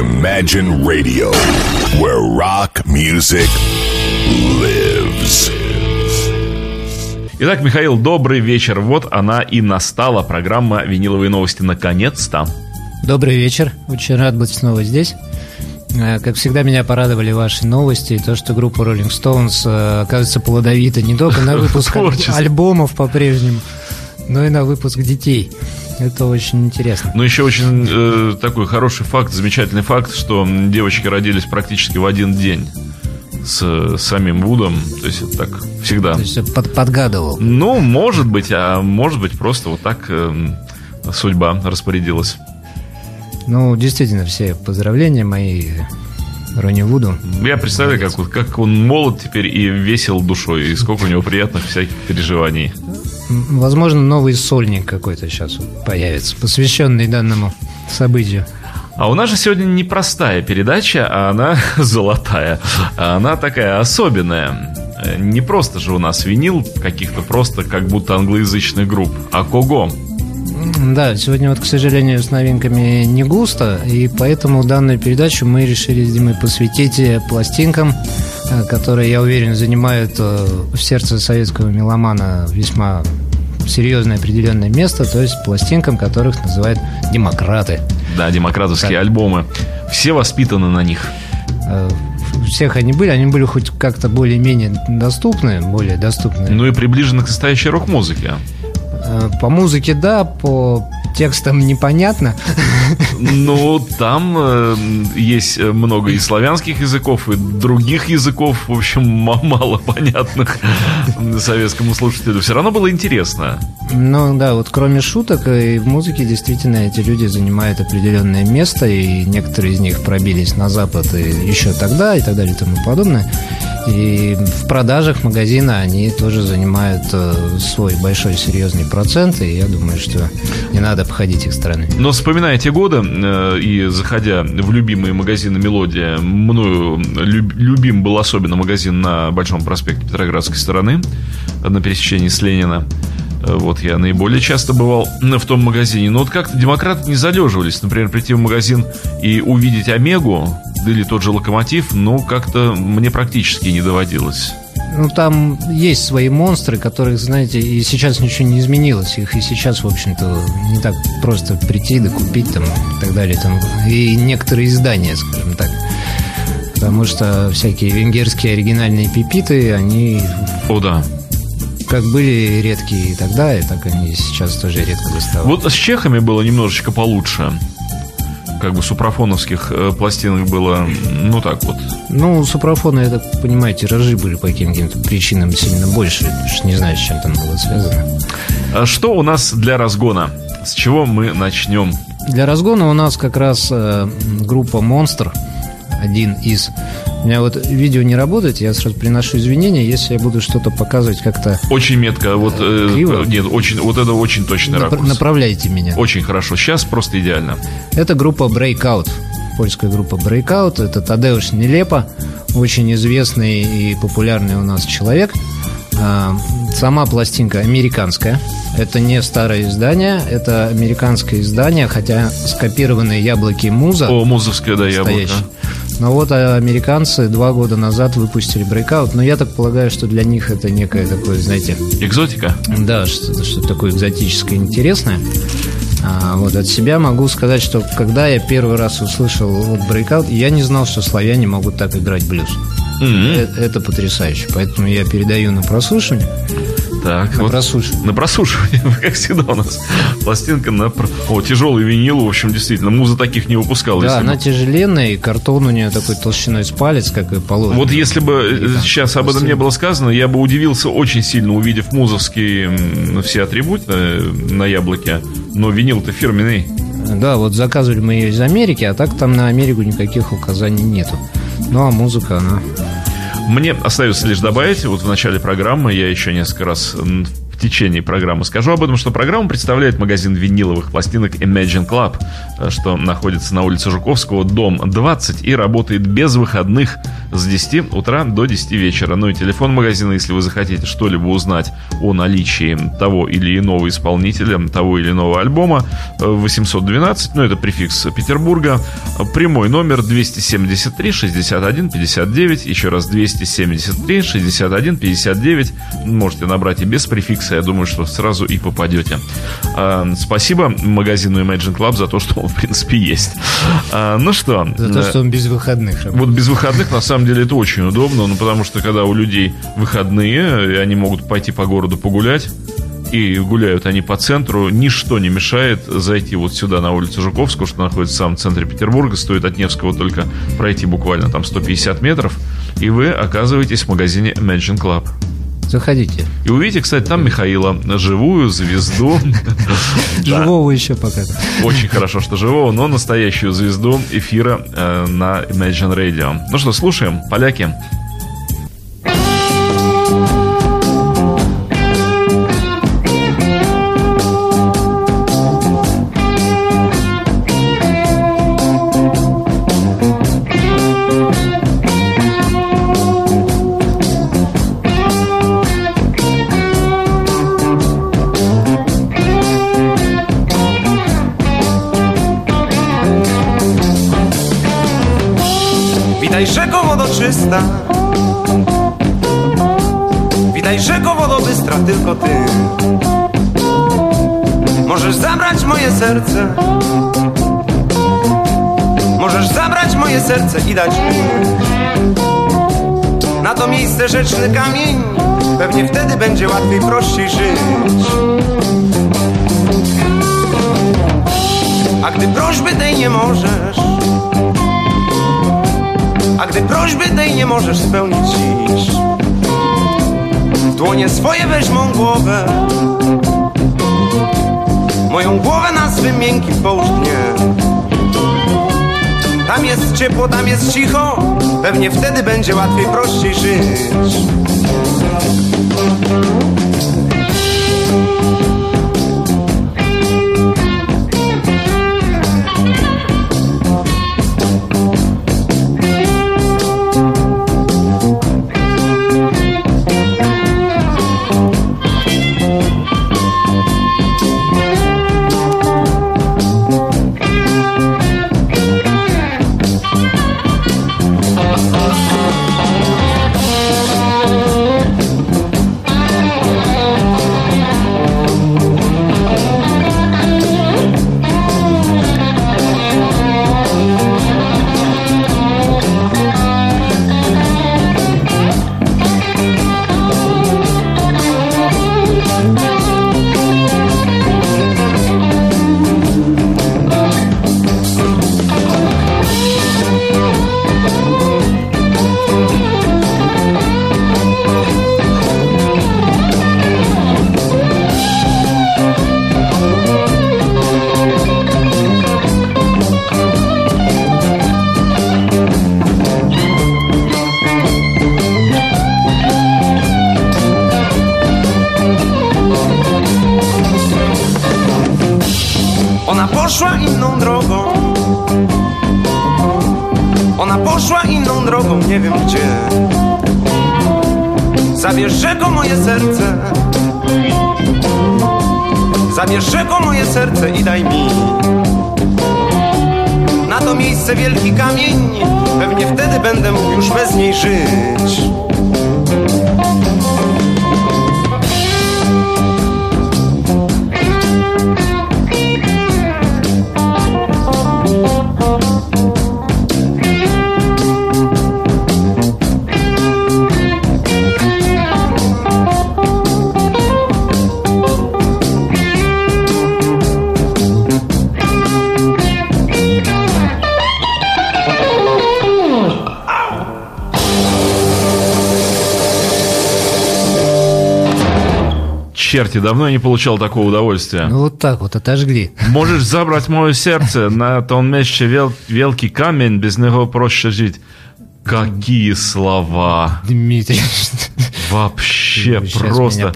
Imagine Radio, where rock music lives. Итак, Михаил, добрый вечер. Вот она и настала, программа «Виниловые новости» наконец-то. Добрый вечер. Очень рад быть снова здесь. Э, как всегда, меня порадовали ваши новости и то, что группа Rolling Stones э, оказывается плодовита не только на выпуск альбомов по-прежнему, но и на выпуск детей. Это очень интересно. Ну, еще очень э, такой хороший факт, замечательный факт, что девочки родились практически в один день с самим Вудом. То есть это так всегда. То есть под, подгадывал. Ну, может быть, а может быть просто вот так э, судьба распорядилась. Ну, действительно, все поздравления мои Ронни Вуду. Я представляю, как, как он молод теперь и весел душой, и сколько у него приятных всяких переживаний. Возможно, новый сольник какой-то сейчас появится, посвященный данному событию. А у нас же сегодня не простая передача, а она золотая. А она такая особенная. Не просто же у нас винил каких-то просто как будто англоязычных групп, а кого? Да, сегодня вот, к сожалению, с новинками не густо, и поэтому данную передачу мы решили с Димой посвятить пластинкам, э, которые, я уверен, занимают э, в сердце советского меломана весьма серьезное определенное место, то есть пластинкам, которых называют демократы. Да, демократовские так. альбомы. Все воспитаны на них. Э, всех они были, они были хоть как-то более-менее доступны, более доступны. Ну и приближены к настоящей рок-музыке. Э, по музыке, да, по текстам непонятно. Ну, там э, есть много и славянских языков, и других языков, в общем, мало понятных советскому слушателю. Все равно было интересно. Ну да, вот кроме шуток и в музыке действительно эти люди занимают определенное место, и некоторые из них пробились на Запад и еще тогда, и так далее и тому подобное. И в продажах магазина они тоже занимают э, свой большой серьезный процент, и я думаю, что не надо походить их стороны. Но вспоминая те годы э, и заходя в любимые магазины «Мелодия», мною любим был особенно магазин на Большом проспекте Петроградской стороны, на пересечении с Ленина. Э, вот я наиболее часто бывал в том магазине. Но вот как-то демократы не залеживались. Например, прийти в магазин и увидеть Омегу, или тот же локомотив, ну, как-то мне практически не доводилось. Ну, там есть свои монстры, которых, знаете, и сейчас ничего не изменилось. Их и сейчас, в общем-то, не так просто прийти да купить там и так далее. Там, и некоторые издания, скажем так. Потому что всякие венгерские оригинальные пипиты, они... О, да как были редкие тогда, и так они сейчас тоже редко доставали. Вот с чехами было немножечко получше как бы супрафоновских э, пластинок было, ну так вот. Ну, супрафоны, я так понимаю, тиражи были по каким-то причинам сильно больше, не знаю, с чем там было связано. А что у нас для разгона? С чего мы начнем? Для разгона у нас как раз э, группа Монстр, один из у меня вот видео не работает, я сразу приношу извинения, если я буду что-то показывать как-то... Очень метко, вот... Э, криво. Нет, очень, вот это очень точный Нап- ракурс. Направляйте меня. Очень хорошо, сейчас просто идеально. Это группа Breakout, польская группа Breakout, это Тадеуш Нелепо, очень известный и популярный у нас человек. А, сама пластинка американская. Это не старое издание, это американское издание, хотя скопированные яблоки Муза. О, музовское, да, яблоко. Но вот а, американцы два года назад выпустили Breakout, но я так полагаю, что для них это некое такое, знаете... Экзотика? Да, что-то что такое экзотическое интересное. А, вот от себя могу сказать, что когда я первый раз услышал вот Breakout, я не знал, что славяне могут так играть блюз. Mm-hmm. Это, это потрясающе. Поэтому я передаю на прослушивание. Так, на вот прослушивание. На прослушивание, как всегда у нас. Пластинка на... О, тяжелый винил, в общем, действительно. Муза таких не выпускала. Да, она бы... тяжеленная, и картон у нее такой толщиной с палец, как и положено. Вот если бы и, э, сейчас об этом не было сказано, я бы удивился очень сильно, увидев музовские все атрибуты э, на яблоке. Но винил-то фирменный. Да, вот заказывали мы ее из Америки, а так там на Америку никаких указаний нету. Ну, а музыка, она мне остается лишь добавить, вот в начале программы я еще несколько раз в течение программы скажу об этом, что программу представляет магазин виниловых пластинок Imagine Club, что находится на улице Жуковского, дом 20 и работает без выходных с 10 утра до 10 вечера. Ну и телефон магазина, если вы захотите что-либо узнать о наличии того или иного исполнителя, того или иного альбома, 812, ну это префикс Петербурга, прямой номер 273 61 59, еще раз 273 61 59, можете набрать и без префикса, я думаю, что сразу и попадете. А, спасибо магазину Imagine Club за то, что он, в принципе, есть. А, ну что... За то, что он без выходных. Вот без выходных, на самом деле, это очень удобно, ну, потому что, когда у людей выходные, и они могут пойти по городу погулять, и гуляют они по центру, ничто не мешает зайти вот сюда на улицу Жуковского, что находится в самом центре Петербурга, стоит от Невского только пройти буквально там 150 метров, и вы оказываетесь в магазине Imagine Club. Заходите. И увидите, кстати, там Михаила, живую звезду. Живого еще пока. Очень хорошо, что живого, но настоящую звезду эфира э, на Imagine Radio. Ну что, слушаем, поляки. Czysta Witaj rzeko wodo bystra, tylko ty. Możesz zabrać moje serce. Możesz zabrać moje serce i dać mi Na to miejsce rzeczny kamień. Pewnie wtedy będzie łatwiej, prościej żyć. A gdy prośby tej nie możesz a gdy prośby tej nie możesz spełnić dziś dłonie swoje weź mą głowę. Moją głowę na swym miękkim połóż mnie Tam jest ciepło, tam jest cicho. Pewnie wtedy będzie łatwiej, prościej żyć Ona poszła inną drogą, nie wiem gdzie. Zabierze go moje serce. Zabierze go moje serce i daj mi Na to miejsce wielki kamień. Pewnie wtedy będę mógł już bez niej żyć. Черти, давно я не получал такого удовольствия. Ну вот так вот, отожгли. Можешь забрать мое сердце, на том месте вел, великий камень, без него проще жить. Какие слова! Дмитрий. Вообще просто.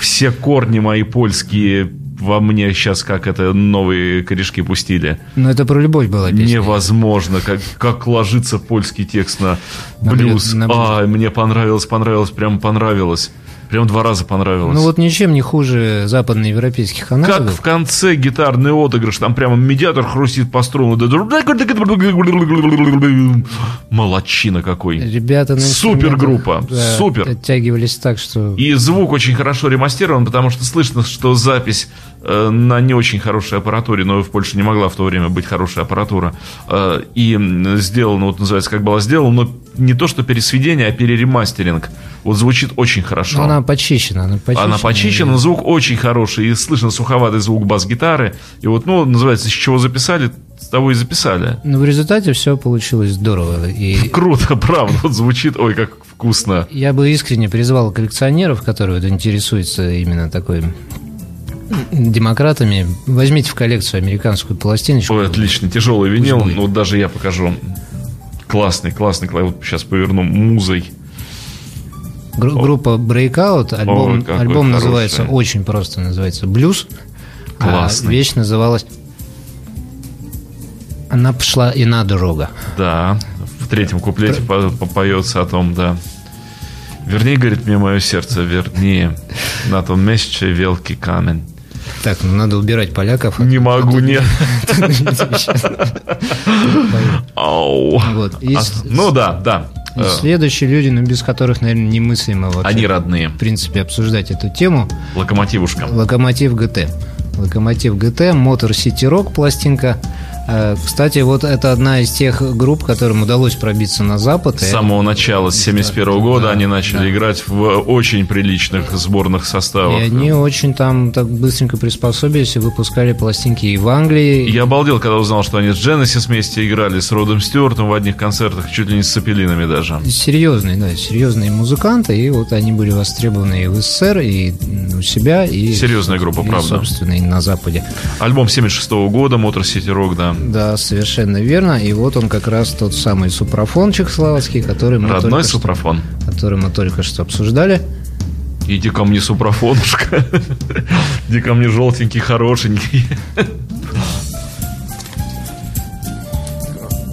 Все корни мои польские во мне сейчас как это новые корешки пустили. Но это про любовь была песня. Невозможно, как, как ложится польский текст на На блюз. блю- на блюз. А, мне понравилось, понравилось, прям понравилось. Прям два раза понравилось. Ну вот ничем не хуже западноевропейских Как аналогов. в конце гитарный отыгрыш, там прямо медиатор хрустит по струнам. Молодчина какой. Ребята на Супергруппа, да, супер. Оттягивались так, что... И звук очень хорошо ремастирован, потому что слышно, что запись э, на не очень хорошей аппаратуре, но в Польше не могла в то время быть хорошая аппаратура, э, и сделано, вот называется, как было сделано, но не то, что пересведение, а переремастеринг. Вот звучит очень хорошо. Ну, она почищена, она почищена. Она почищена, звук очень хороший, и слышно суховатый звук бас-гитары. И вот, ну, называется, с чего записали, с того и записали. Но в результате все получилось здорово. И Круто, правда, вот звучит, ой, как вкусно. я бы искренне призвал коллекционеров, которые вот интересуются именно такой демократами, возьмите в коллекцию американскую пластиночку. Ой, отлично, тяжелый винил, будет. ну, вот даже я покажу. Классный, классный. Вот сейчас поверну музой. Гру- группа Breakout, альбом, какой альбом хороший. называется очень просто, называется «Блюз». А Классный. вещь называлась «Она пошла и на дорога». Да, в третьем куплете по- поется о том, да. Вернее, говорит мне мое сердце, вернее, на том месте великий камень. Так, ну надо убирать поляков. Не могу, нет. А, Ну да, да. Э, Следующие люди, ну, без которых, наверное, немыслимо вообще, Они родные. в принципе, обсуждать эту тему. Локомотивушка. Локомотив ГТ. Локомотив ГТ, Мотор Сити Рок пластинка. Э, Кстати, вот это одна из тех групп, которым удалось пробиться на Запад. С И самого начала, с 71 года, Да, они начали да. играть в очень приличных сборных И составах. они очень там так быстренько приспособились и выпускали пластинки и в Англии. Я обалдел, когда узнал, что они с Genesis вместе играли, с Родом Стюартом в одних концертах, чуть ли не с Цепелинами даже. Серьезные, да, серьезные музыканты, и вот они были востребованы и в СССР, и у себя, и... Серьезная группа, и, правда. собственно, и на Западе. Альбом 76 года, Мотор Сити Рок, да. Да, совершенно верно. И вот он как раз тот самый супрафон чехословацкий, который мы, Родной только, что, супрафон. который мы только что обсуждали. Иди ко мне, супрафонушка. Иди ко мне, желтенький, хорошенький.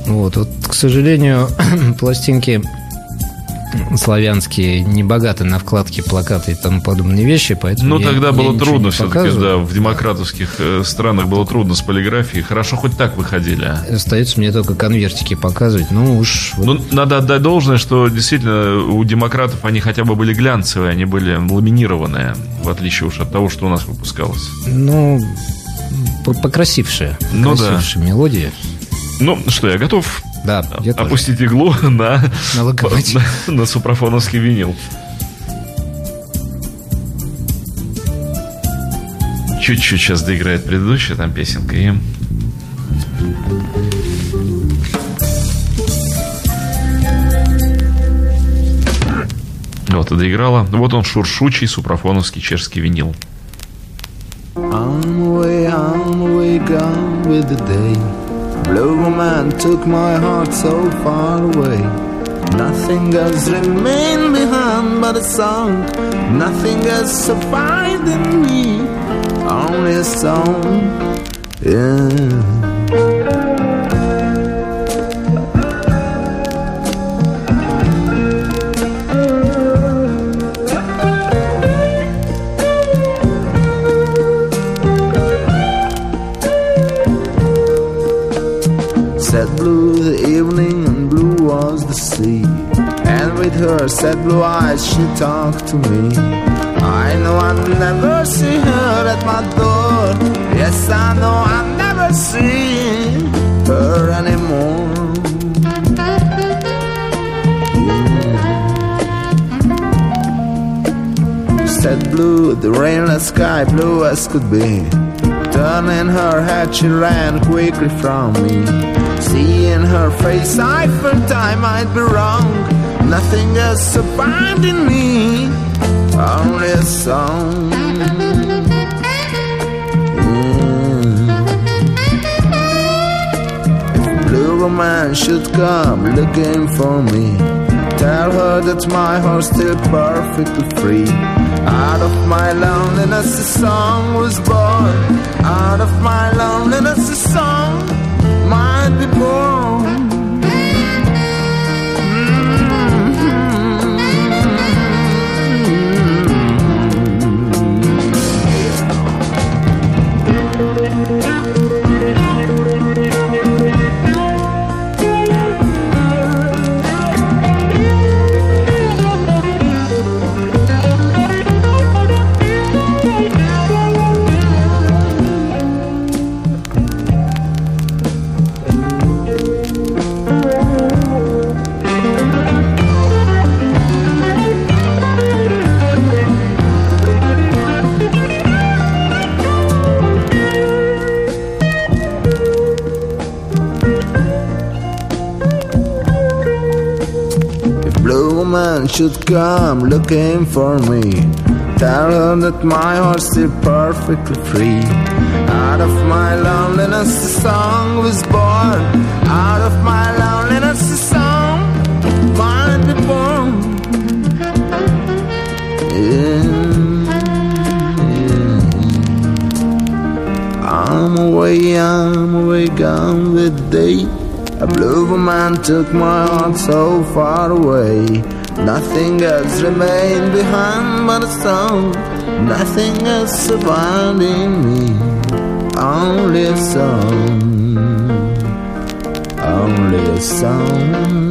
Вот, вот, к сожалению, пластинки славянские не богаты на вкладки, плакаты и тому подобные вещи, поэтому Ну, я- тогда я было ничего трудно все-таки, да, в демократовских э, странах было трудно с полиграфией. Хорошо, хоть так выходили. а. Остается мне только конвертики показывать. Ну уж вот Ну, надо отдать должное, что действительно у демократов они хотя бы были глянцевые, они были ламинированные, в отличие уж от того, что у нас выпускалось. Ну, по- покрасившая. Ну да. покрасившая мелодия. Ну, что, я готов Да, я тоже. опустить иглу на, На локомотив. на, на супрафоновский винил. Чуть-чуть сейчас доиграет предыдущая там песенка и... Вот, и доиграла. Вот он, шуршучий супрафоновский чешский винил. On way, on way, gone with the day. Blue man took my heart so far away. Nothing else remained behind but a song. Nothing else survived in me. Only a song. Yeah. Sad blue eyes she talked to me. I know I'll never see her at my door. Yes, I know I'll never see her anymore. Mm. Said blue, the rainless sky blue as could be. Turning her head, she ran quickly from me. Seeing her face, I felt I might be wrong. Nothing else in me, only a song. Mm. Blue woman should come looking for me, Tell her that my heart's still perfectly free. Out of my loneliness, a song was born. Out of my loneliness, a song might be born. Should come looking for me, tell her that my heart's still perfectly free. Out of my loneliness, a song was born. Out of my loneliness, a song be born. Yeah. I'm away, I'm away, gone the day. A blue woman took my heart so far away. Nothing else remained behind but a song. Nothing else survived in me. Only a song. Only a song.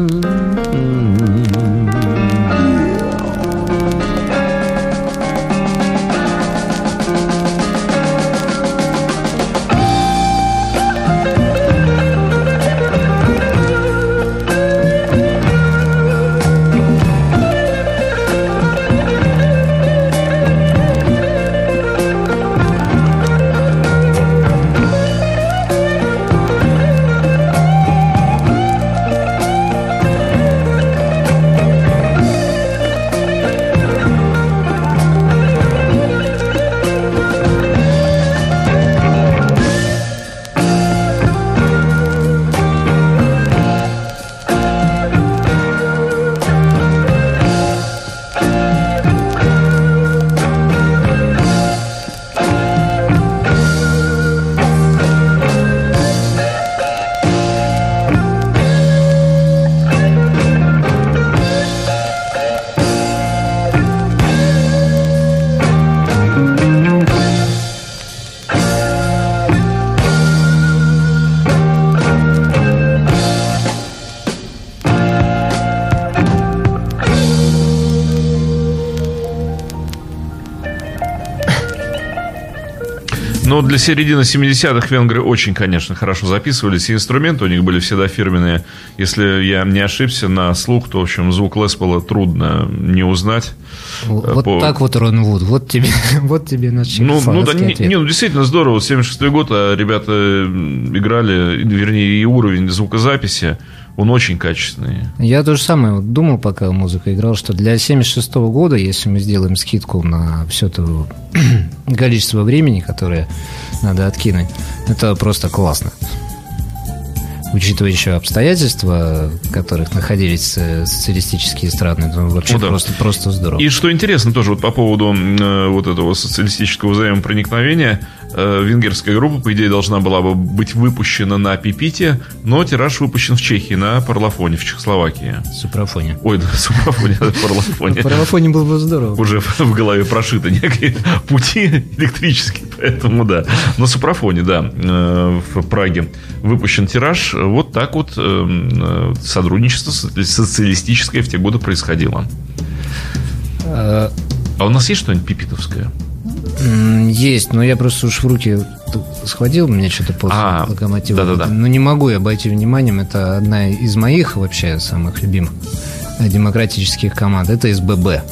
Для середины 70-х венгры очень, конечно, хорошо записывались. И инструменты у них были всегда фирменные. Если я не ошибся на слух, то, в общем, звук Леспола трудно не узнать. Вот По- так вот, Рон Вуд. Вот тебе, вот тебе наш Ну, ну да, не, не, ну действительно здорово. 76 год, а ребята играли, вернее, и уровень звукозаписи, он очень качественный. Я то же самое вот думал, пока музыка играл, что для 76 года, если мы сделаем скидку на все то количество времени, которое надо откинуть, это просто классно. Учитывая еще обстоятельства, в которых находились э, социалистические страны, это вообще Ну да. просто, просто здорово. И что интересно тоже вот по поводу э, вот этого социалистического взаимопроникновения, э, венгерская группа, по идее, должна была бы быть выпущена на Пипите, но тираж выпущен в Чехии на Парлофоне, в Чехословакии. Супрафоне. Ой, да, Супрафоне, Парлофоне. Парлофоне было бы здорово. Уже в голове прошиты некие пути электрические, поэтому да. На Супрафоне, да, э, в Праге выпущен тираж. Вот так вот э, э, сотрудничество соци- социалистическое в те годы происходило. А у нас есть что-нибудь пипитовское? Есть, но я просто уж в руки схватил, мне что-то после А, локомотива. да-да-да. Но не могу я обойти вниманием, это одна из моих вообще самых любимых демократических команд, это СББ.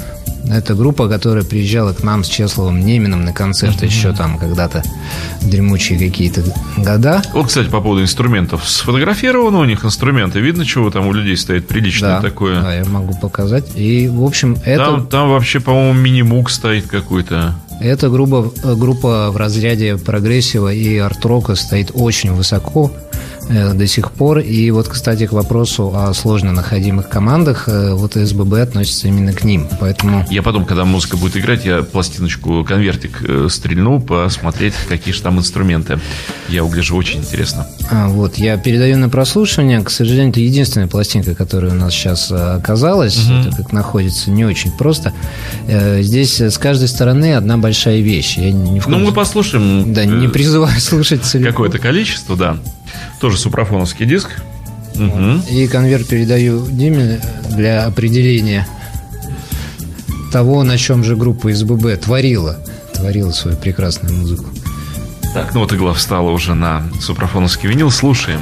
Это группа, которая приезжала к нам с Чесловым Немином на концерт еще там когда-то дремучие какие-то года. Вот, кстати, по поводу инструментов. Сфотографированы у них инструменты. Видно, чего там у людей стоит приличное Да, такое. да, я могу показать. И, в общем, это... Там, там вообще, по-моему, мини-мук стоит какой-то. Эта группа, группа в разряде прогрессива и арт-рока стоит очень высоко до сих пор. И вот, кстати, к вопросу о сложно находимых командах, э, вот СББ относится именно к ним. Поэтому... Я потом, когда музыка будет играть, я пластиночку, конвертик э, стрельну, посмотреть, какие же там инструменты. Я угляжу, очень интересно. А, вот, я передаю на прослушивание. К сожалению, это единственная пластинка, которая у нас сейчас оказалась. Это как находится не очень просто. Здесь с каждой стороны одна большая вещь. Я не в ну, мы послушаем. Да, не призываю слушать целиком. Какое-то количество, да. Тоже супрафоновский диск. Угу. И конверт передаю Диме для определения того, на чем же группа СББ творила, творила свою прекрасную музыку. Так, ну вот игла встала уже на супрафоновский винил. Слушаем.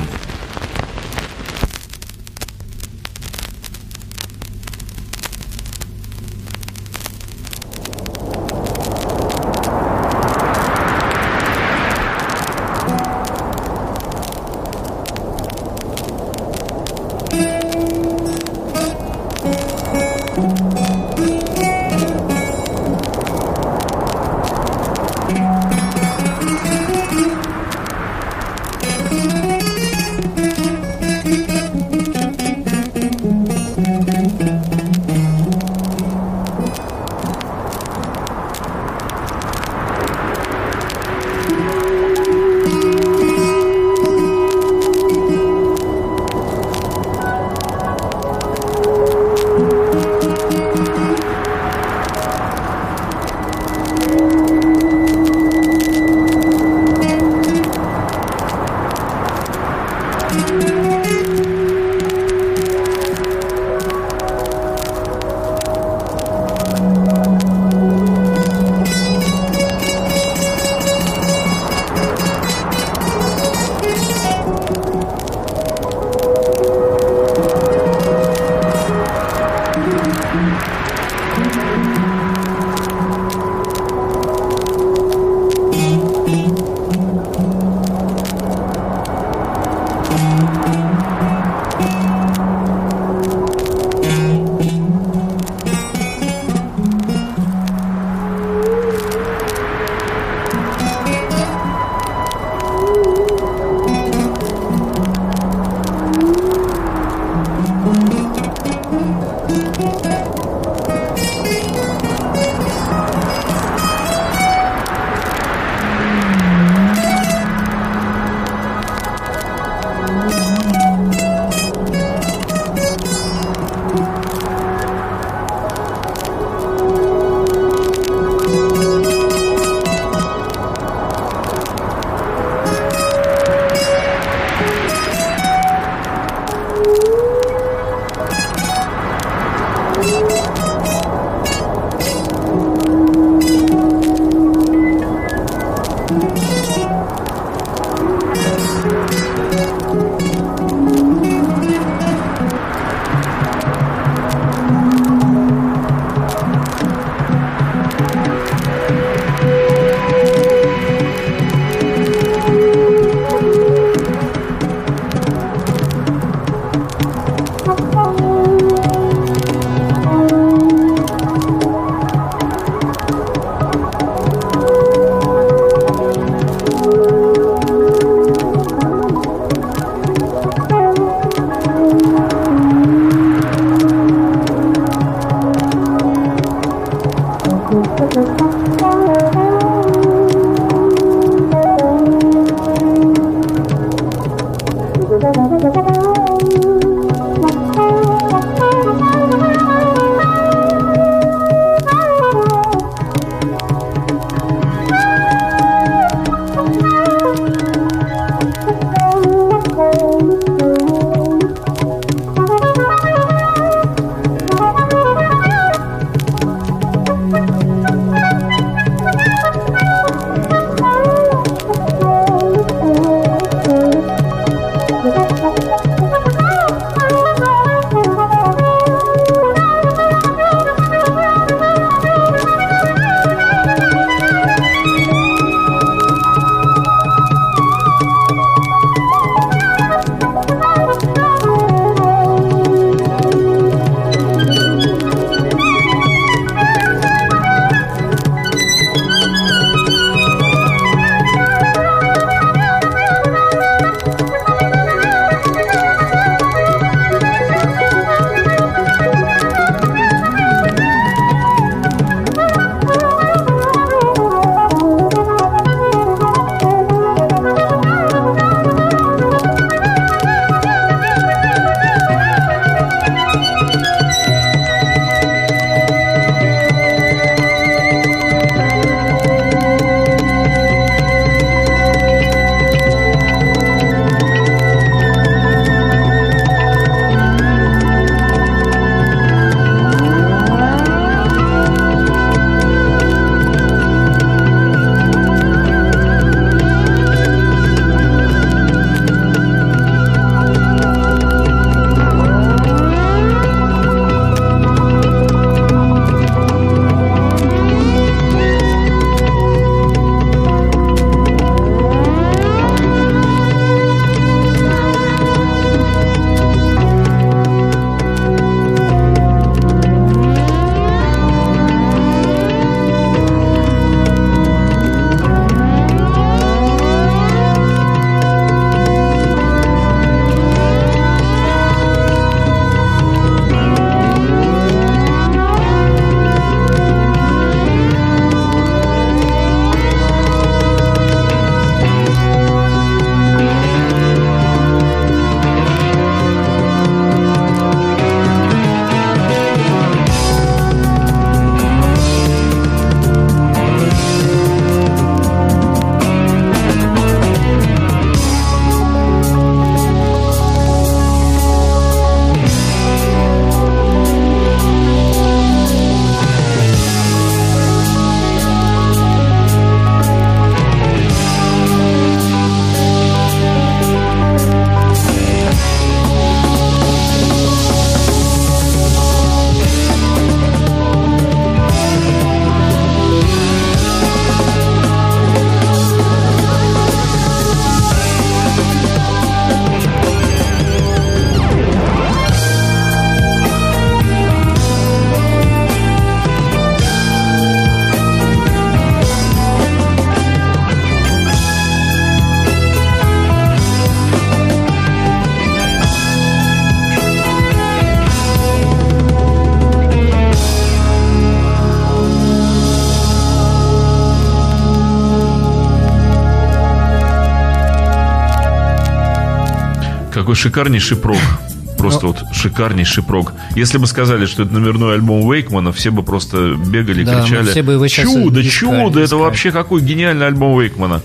Шикарнейший прог. Просто Ну. вот шикарнейший прог. Если бы сказали, что это номерной альбом Уэйкмана, все бы просто бегали, Да, кричали. все бы его чудо, искали, чудо, это искали». вообще какой гениальный альбом Уэйкмана.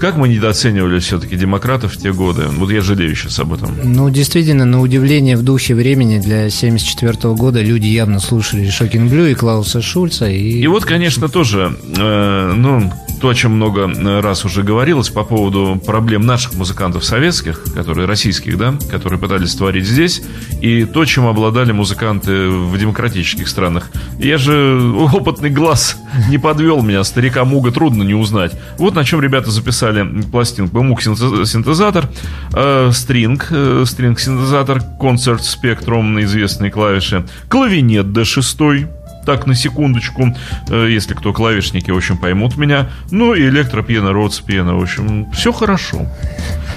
Как мы недооценивали все-таки демократов в те годы. Вот я жалею сейчас об этом. Ну, действительно, на удивление в духе времени для 74 года люди явно слушали Шокинг Блю и Клауса Шульца. И, И вот, конечно, тоже, э, ну, то, о чем много раз уже говорилось по поводу проблем наших музыкантов советских, которые российских, да, которые пытались творить здесь, и то, чем обладали музыканты в демократических странах. Я же опытный глаз не подвел меня, старика Муга трудно не узнать. Вот на чем ребята записали пластинку. Муг синтезатор, э, стринг, э, стринг синтезатор, концерт спектрум на известные клавиши, клавинет D6, так, на секундочку, э, если кто клавишники, в общем, поймут меня. Ну и электропиано, родспиано, в общем, все хорошо.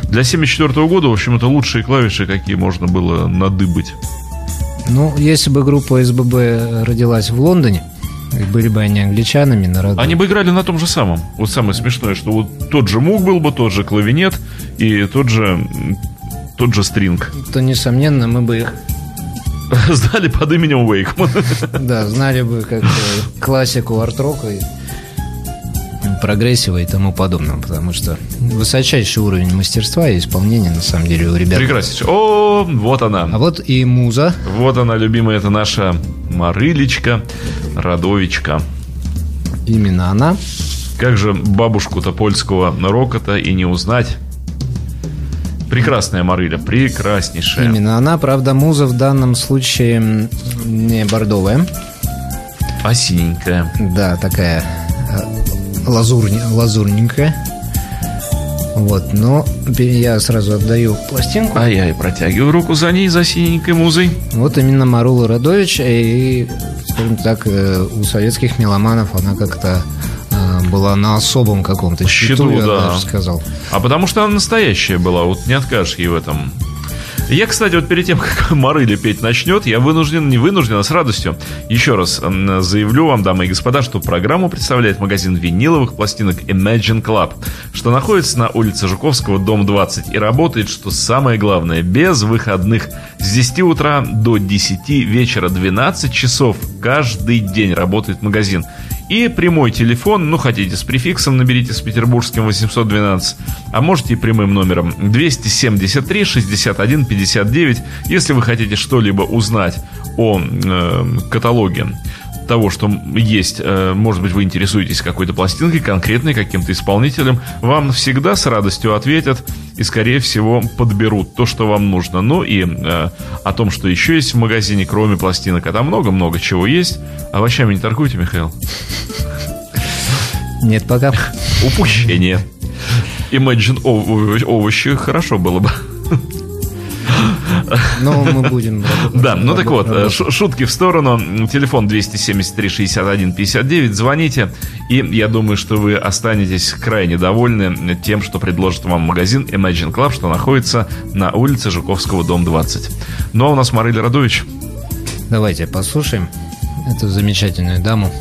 Для 74 года, в общем, это лучшие клавиши, какие можно было надыбать. Ну, если бы группа СББ родилась в Лондоне, и были бы они англичанами, народу, Они бы играли на том же самом. Вот самое смешное, что вот тот же мук был бы, тот же клавинет и тот же, тот же стринг. то, несомненно, мы бы их Сдали под именем Уэйкман. да, знали бы как э, классику арт-рока и прогрессива и тому подобного, потому что высочайший уровень мастерства и исполнения, на самом деле, у ребят. Прекраснейше. О, вот А она. вот и муза. Вот она, любимая, это наша Марылечка, Радовичка. Именно она. Как же бабушку-то польского рокота и не узнать? Прекрасная Марыля, прекраснейшая. Именно она. Правда, муза в данном случае не бордовая. А синенькая. Да, такая э, лазурни, лазурненькая. Вот, но я сразу отдаю пластинку. А я и протягиваю руку за ней, за синенькой музой. Вот именно Марула Радович, и, скажем так, э, у советских меломанов она как-то была на особом каком-то счету, Счету, я да. даже сказал. А потому что она настоящая была, вот не откажешь ей в этом. Я, кстати, вот перед тем, как Марыля петь начнет, я вынужден, не вынужден, а с радостью еще раз заявлю вам, дамы и господа, что программу представляет магазин виниловых пластинок Imagine Club, что находится на улице Жуковского, дом 20, и работает, что самое главное, без выходных. С 10 утра до 10 вечера, 12 часов каждый день работает магазин. И прямой телефон, ну хотите с префиксом, наберите с петербургским 812, а можете и прямым номером 273 61 59, если вы хотите что-либо узнать о э, каталоге того, что есть, э, может быть, вы интересуетесь какой-то пластинкой конкретной, каким-то исполнителем, вам всегда с радостью ответят и, скорее всего, подберут то, что вам нужно. Ну и э, о том, что еще есть в магазине, кроме пластинок, а там много-много чего есть. Овощами не торгуйте, Михаил? Нет, пока. Упущение. Imagine ов- овощи хорошо было бы. Но мы будем... Да, ну так вот, шутки в сторону. Телефон 273 61 59. Звоните. И я думаю, что вы останетесь крайне довольны тем, что предложит вам магазин Imagine Club, что находится на улице Жуковского, дом 20. Ну а у нас Марыля Радович. Давайте послушаем эту замечательную даму.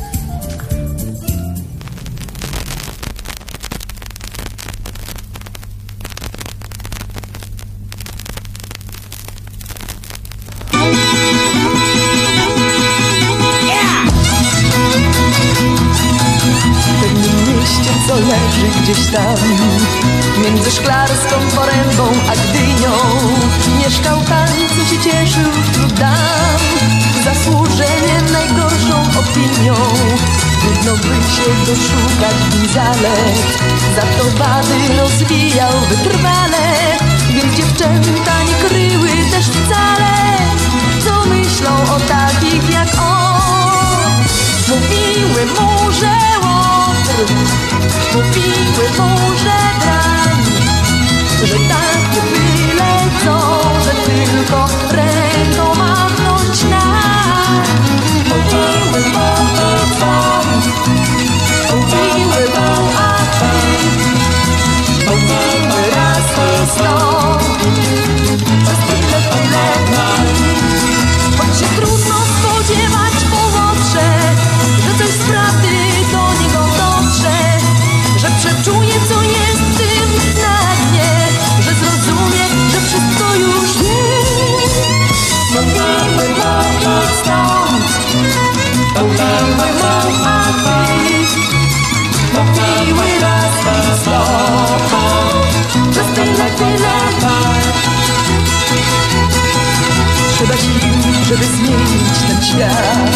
Żeby zmienić ten świat.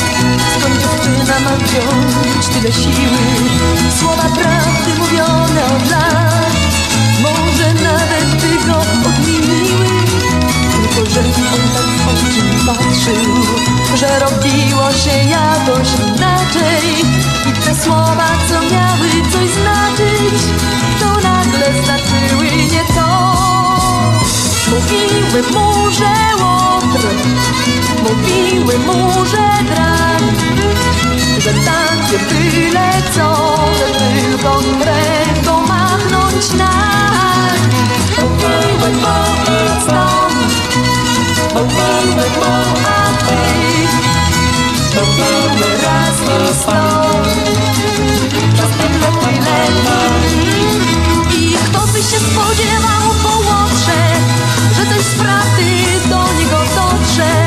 Skąd dziewczyna ma wziąć tyle siły? Słowa prawdy mówione od lat. Może nawet by go odmieniły. Tylko, że on tak oczy patrzył Że robiło się jakoś inaczej. I te słowa, co miały coś znaczyć To nagle znaczyły nie to. Mówiły mu, że łotr Mówiły mu, że drań Że takie byle co Że tylko ręką machnąć nań Mówiły mu i stąd Mówiły mu, a ty Mówiły raz i stąd. Czas tyle, tyle dni I kto by się spodziewał po łotrze Że coś z prawdy do niego dotrze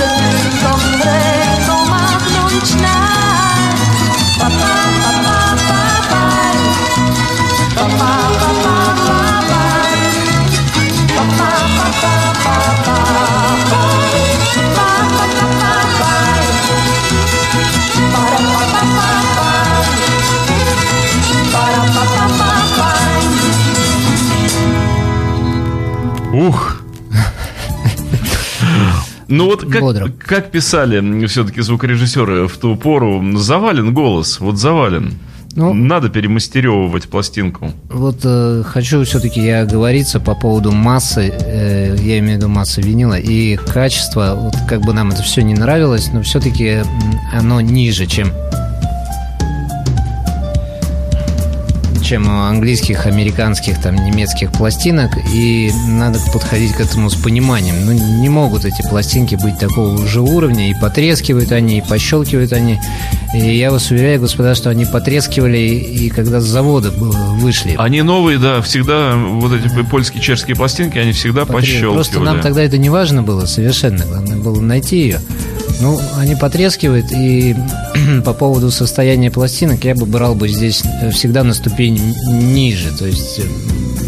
Ну вот как, Бодро. как писали все-таки звукорежиссеры в ту пору, завален голос, вот завален. Ну- Надо перемастеревывать пластинку. Вот э, хочу все-таки я оговориться по поводу массы, э, я имею в виду массы винила и качества. Вот как бы нам это все не нравилось, но все-таки оно ниже, чем чем у английских, американских, там, немецких пластинок, и надо подходить к этому с пониманием. Ну, не могут эти пластинки быть такого же уровня, и потрескивают они, и пощелкивают они. И я вас уверяю, господа, что они потрескивали, и когда с завода вышли. Они новые, да, всегда, вот эти польские, чешские пластинки, они всегда Потрескивали. пощелкивали. Просто нам тогда это не важно было совершенно. Главное было найти ее. Ну, они потрескивают, и по поводу состояния пластинок я бы брал бы здесь э, всегда на ступень ниже, то есть э,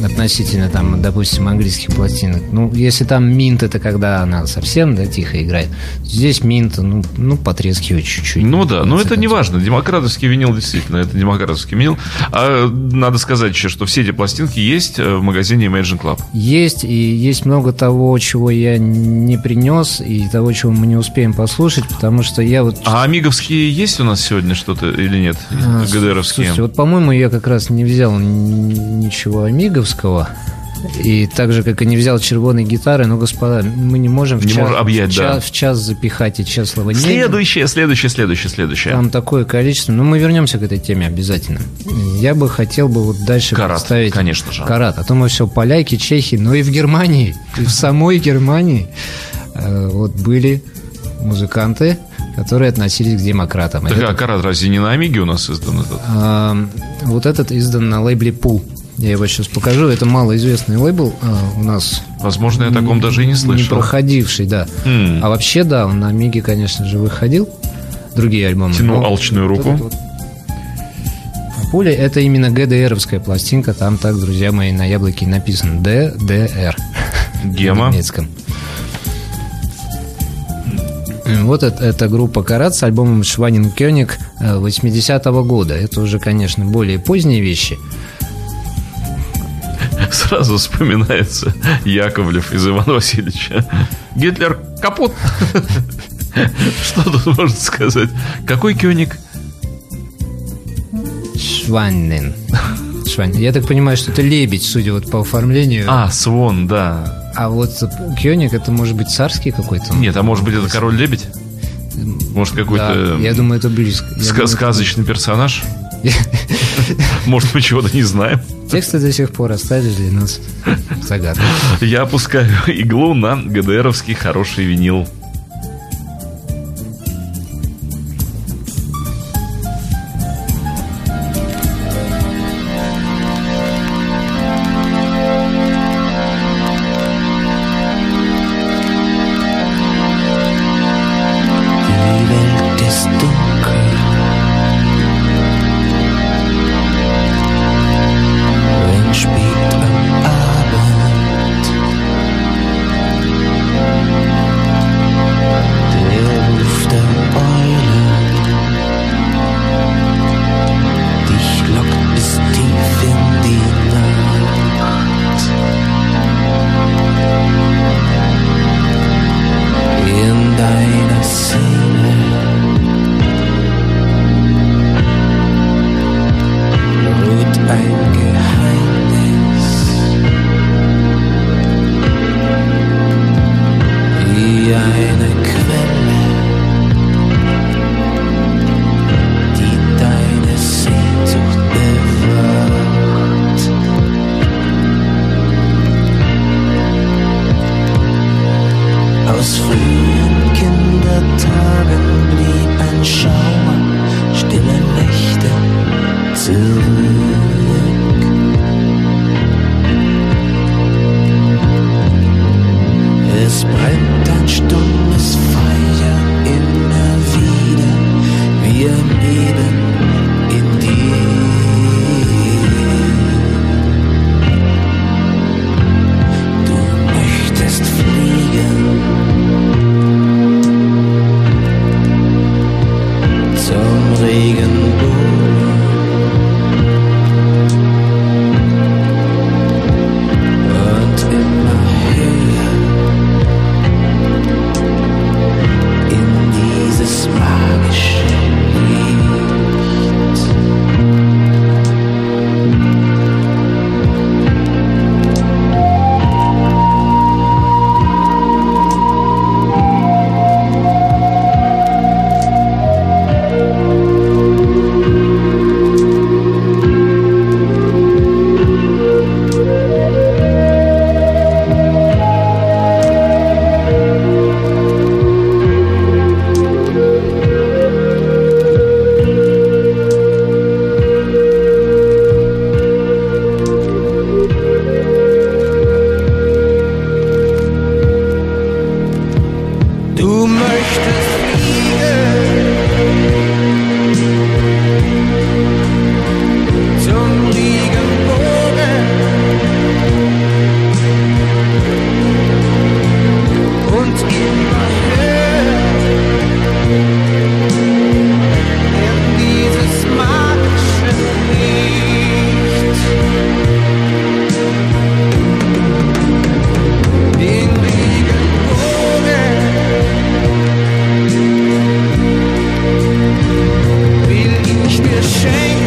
относительно там, допустим, английских пластинок. Ну, если там минт, это когда она совсем да, тихо играет, здесь минт, ну, ну потрескивает чуть-чуть. Ну да, но это не важно. Демократовский винил действительно, это демократовский винил. А надо сказать еще, что все эти пластинки есть э, в магазине Imagine Club. Есть, и есть много того, чего я не принес, и того, чего мы не успеем послушать, потому что я вот А амиговские есть у нас сегодня что-то или нет? А, ГДРовские. Слушайте, вот, по-моему, я как раз не взял ничего амиговского. И так же, как и не взял червоной гитары, но, господа, мы не можем в, Не час, можем объять, в, да. час, в час запихать и час слова «не». Следующее, следующее, следующее, следующее. Там такое количество. Но мы вернемся к этой теме обязательно. Я бы хотел бы вот дальше Карат, представить... конечно же. Карат. А то мы все поляки, чехи, но и в Германии, и в самой Германии э, вот были музыканты, которые относились к демократам. Так, а Карат разве не на Амиге у нас издан этот? вот этот издан на лейбле Pool. Я его сейчас покажу. Это малоизвестный лейбл а, у нас. Возможно, я о таком даже и не Не слышал. проходивший, да. М. А вообще, да, он на Амиге, конечно же, выходил. Другие альбомы. Тянул Но алчную вот руку. вот. А Пуля это именно ГДРовская пластинка. Там так, друзья мои, на яблоке написано ДДР. Гема. На немецком. Вот это, это группа Карат с альбомом Шванин Кёник 80-го года. Это уже, конечно, более поздние вещи. Сразу вспоминается Яковлев из Ивана Васильевича. Гитлер капут. Что тут можно сказать? Какой кёник? Шванин. Шванин. Я так понимаю, что это лебедь, судя вот по оформлению. А, Свон, да. А вот Кёник это может быть царский какой-то? Нет, а может быть это король-лебедь? Может Да, какой-то я думаю, это близко. Ска- думаю, сказочный персонаж? Может, мы чего-то не знаем. Тексты до сих пор остались для нас загадкой. Я опускаю иглу на ГДРовский хороший винил. change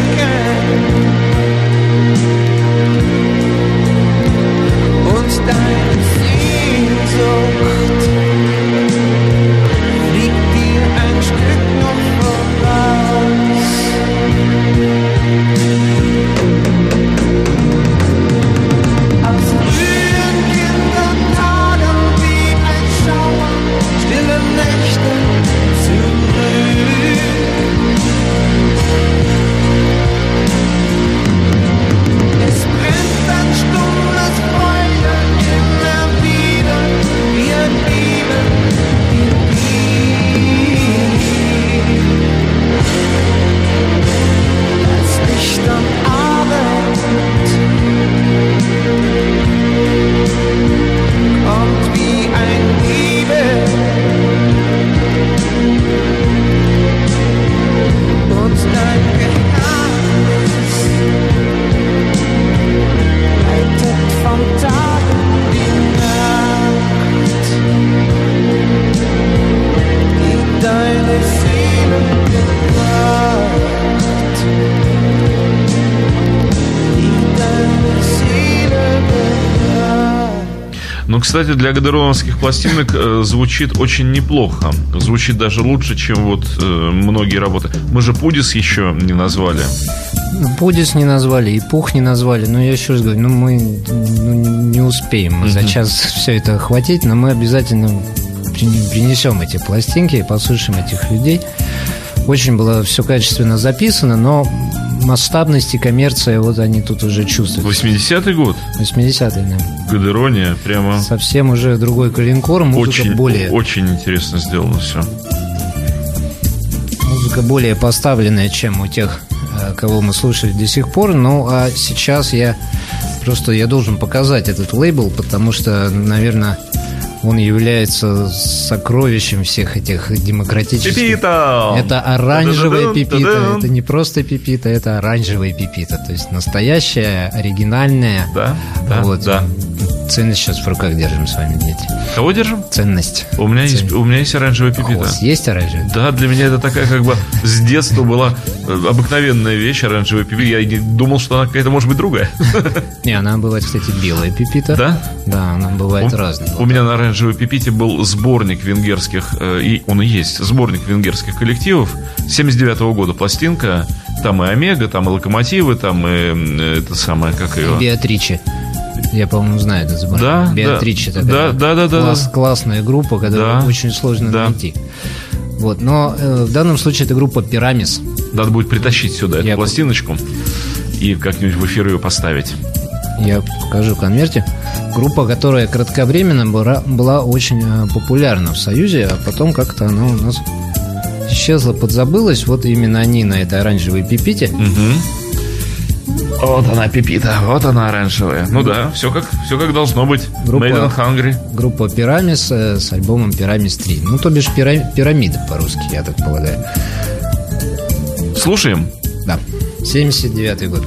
кстати, для гадероновских пластинок э, звучит очень неплохо. Звучит даже лучше, чем вот э, многие работы. Мы же Пудис еще не назвали. Ну, Пудис не назвали, и Пух не назвали. Но я еще раз говорю, ну мы ну, не успеем мы за час все это охватить, но мы обязательно при- принесем эти пластинки и послушаем этих людей. Очень было все качественно записано, но масштабность и коммерция, вот они тут уже чувствуют. 80-й год. 80-е, да. Гадерония. Прямо Совсем уже другой калинкор, музыка очень, более... очень интересно сделано все. музыка более поставленная, чем у тех, э, кого мы слушали до сих пор. Ну, а сейчас я просто я должен показать этот лейбл, потому что, наверное, он является сокровищем всех этих демократических... Пипита! Это оранжевая пипита. Это не просто пипита, это оранжевая пипита. То есть настоящая, оригинальная. Да, да, вот. да. Ценность сейчас в руках держим с вами, дети. Кого держим? Ценность. У меня есть, у меня есть оранжевая пипита. Хвост. Есть оранжевый? Да, для меня это такая как бы с детства была э, обыкновенная вещь, оранжевая пипита. Я не думал, что она какая-то может быть другая. Не, она бывает, кстати, белая пипита. Да? Да, она бывает У- разная. У меня на оранжевой пипите был сборник венгерских, э, и он и есть, сборник венгерских коллективов. 79 года пластинка. Там и Омега, там и Локомотивы, там и это самое, как ее... Беатриче. Я, по-моему, знаю этот сборник. Да. Беатриче Да, такая. да, да, да, класс- да. Классная группа, которую Да. очень сложно Да. найти. Вот, но э, в данном случае это группа Пирамис. Надо будет притащить сюда эту Я- пластиночку и как-нибудь в эфир ее поставить. Я покажу в конверте. Группа, которая кратковременно была, была очень э, популярна в Союзе, а потом как-то она у нас исчезла, подзабылась. Вот именно они на этой оранжевой пипите. Вот она, Пипита, вот она оранжевая. Ну да, все как, все как должно быть. Группа- Made in Hungary. Группа Пирамис э, с альбомом Пирамис 3. Ну, то бишь пира- пирамида по-русски, я так полагаю. Слушаем. Да. 79 год.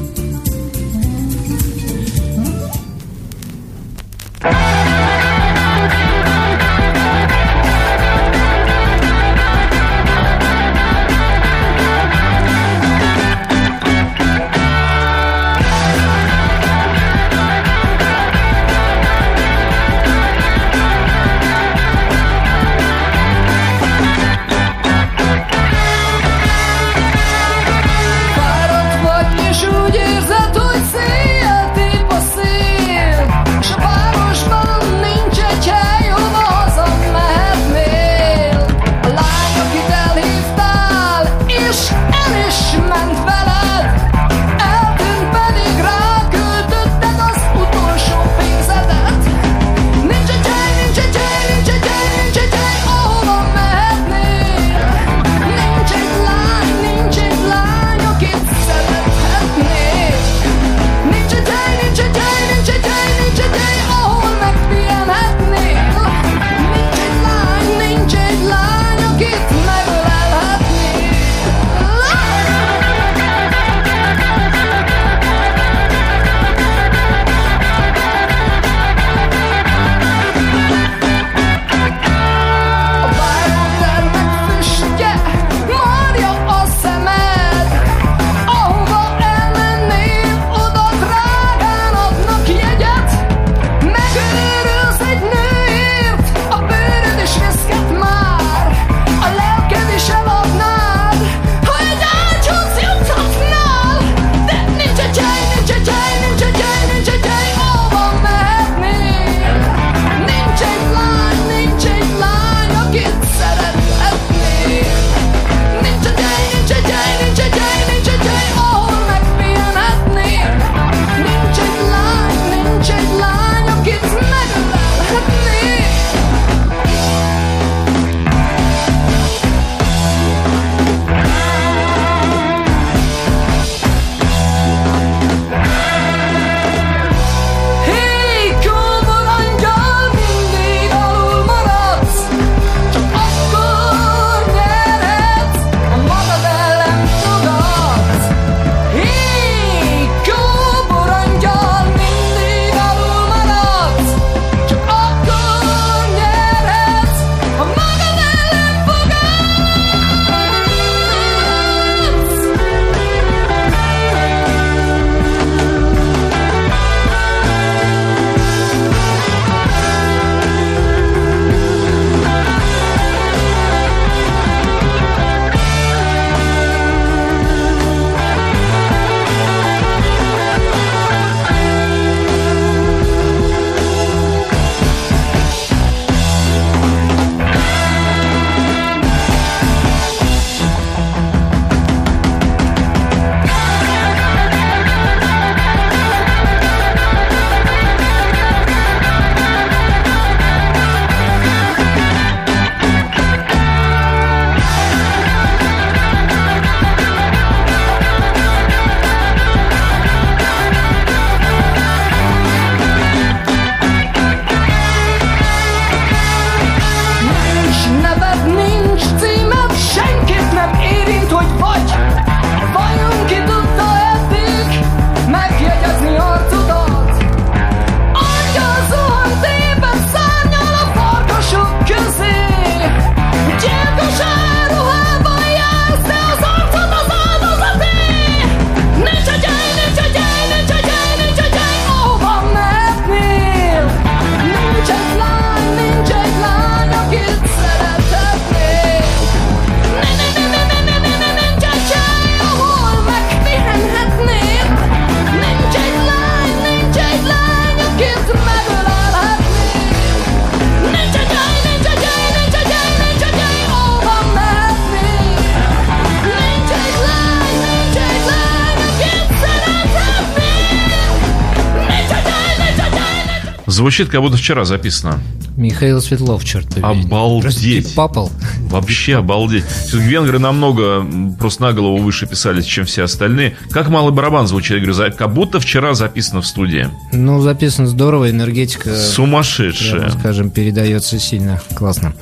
Звучит, как будто вчера записано. Михаил Светлов, черт побери. Обалдеть. Папал. Вообще обалдеть. Венгры намного просто на голову выше писались, чем все остальные. Как малый барабан звучит, я говорю, как будто вчера записано в студии. Ну, записано здорово, энергетика, Сумасшедшая. прямо скажем, передается сильно. Классно.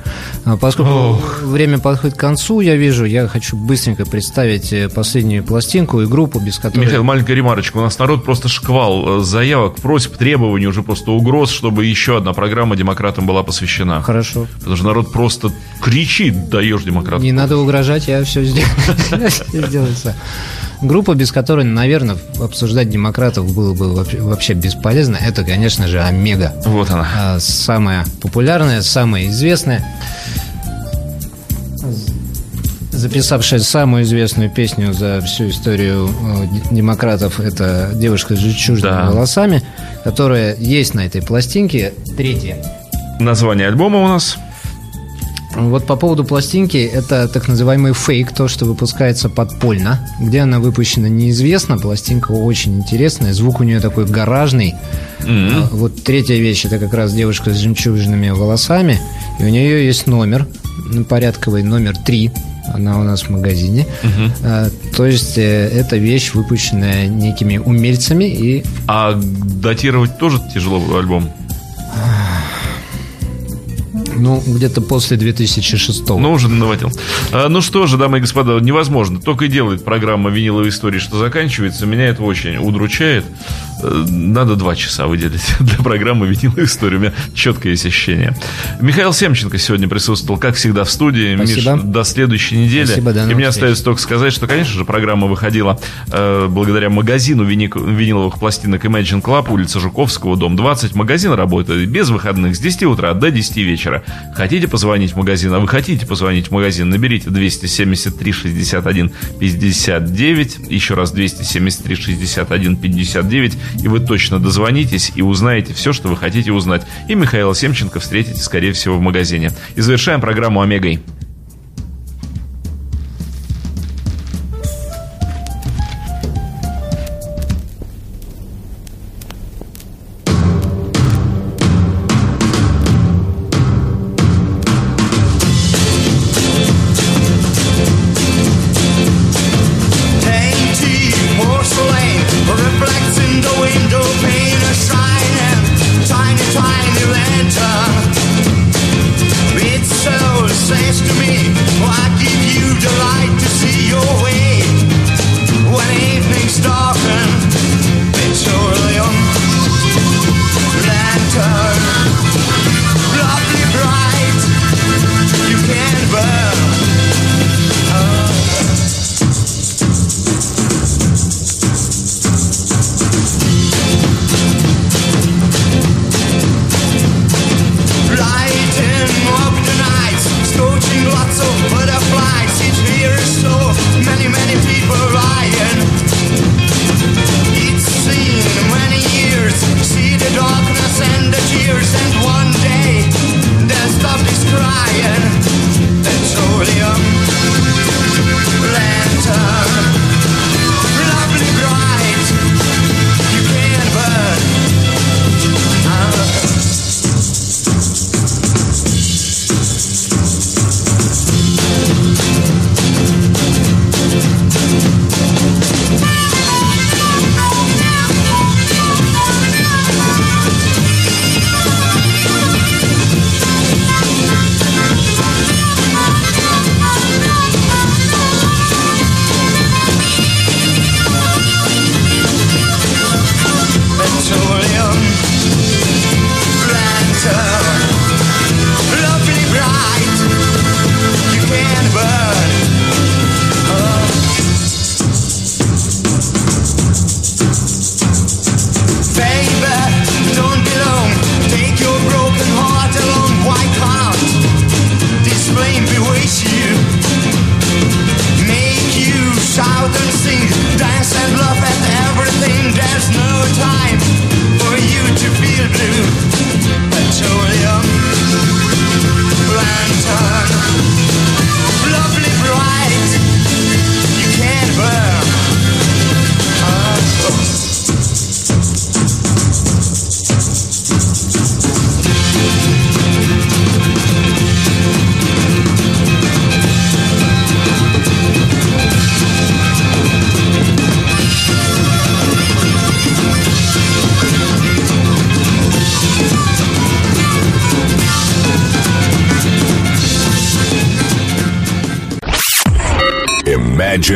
А Поскольку время подходит к концу, я вижу, я хочу быстренько представить э, последнюю пластинку и группу, без которой... Михаил, маленькая ремарочка. У нас народ просто шквал э, заявок, просьб, требований, уже просто угроз, чтобы еще одна программа демократам была посвящена. Хорошо. Потому что народ просто кричит, даешь демократам. Не надо угрожать, я все сделаю. Группа, без которой, наверное, обсуждать демократов было бы вообще- бесполезно, это, конечно же, Омега. Вот она. А, Самая популярная, самая известная. Записавшая самую известную песню за всю историю э, демократов, это девушка с жемчужными Да. волосами, которая есть на этой пластинке, третья. Название альбома у нас. Вот по поводу пластинки, это так называемый фейк, то, что выпускается подпольно. Где она выпущена, неизвестно. Пластинка очень интересная, звук у нее такой гаражный. А Вот третья вещь, это как раз девушка с жемчужными волосами. И у нее есть номер, ну, порядковый номер 3. Она у нас в магазине. А, то есть э, это вещь, выпущенная некими умельцами и А датировать тоже тяжело альбом. Ну, где-то после 2006 Ну, уже наводил. А, ну что же, дамы и господа, невозможно. Только и делает программа «Виниловой истории», что заканчивается. Меня это очень удручает. Э, Надо два часа выделить для программы «Виниловая история». У меня четкое есть ощущение. Михаил Семченко сегодня присутствовал, как всегда, в студии. Спасибо. Миш, до следующей недели. Спасибо, до и мне остается только сказать, что, конечно же, программа выходила э, благодаря магазину вини- виниловых пластинок Imagine Club, улица Жуковского, дом 20. Магазин работает без выходных с 10 утра до 10 вечера. Хотите позвонить в магазин, а вы хотите позвонить в магазин, наберите 273 61 59, еще раз 273 61 59, и вы точно дозвонитесь и узнаете все, что вы хотите узнать. И Михаила Семченко встретите, скорее всего, в магазине. И завершаем программу «Омегой».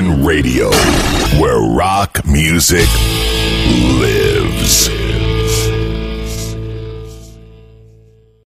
Radio.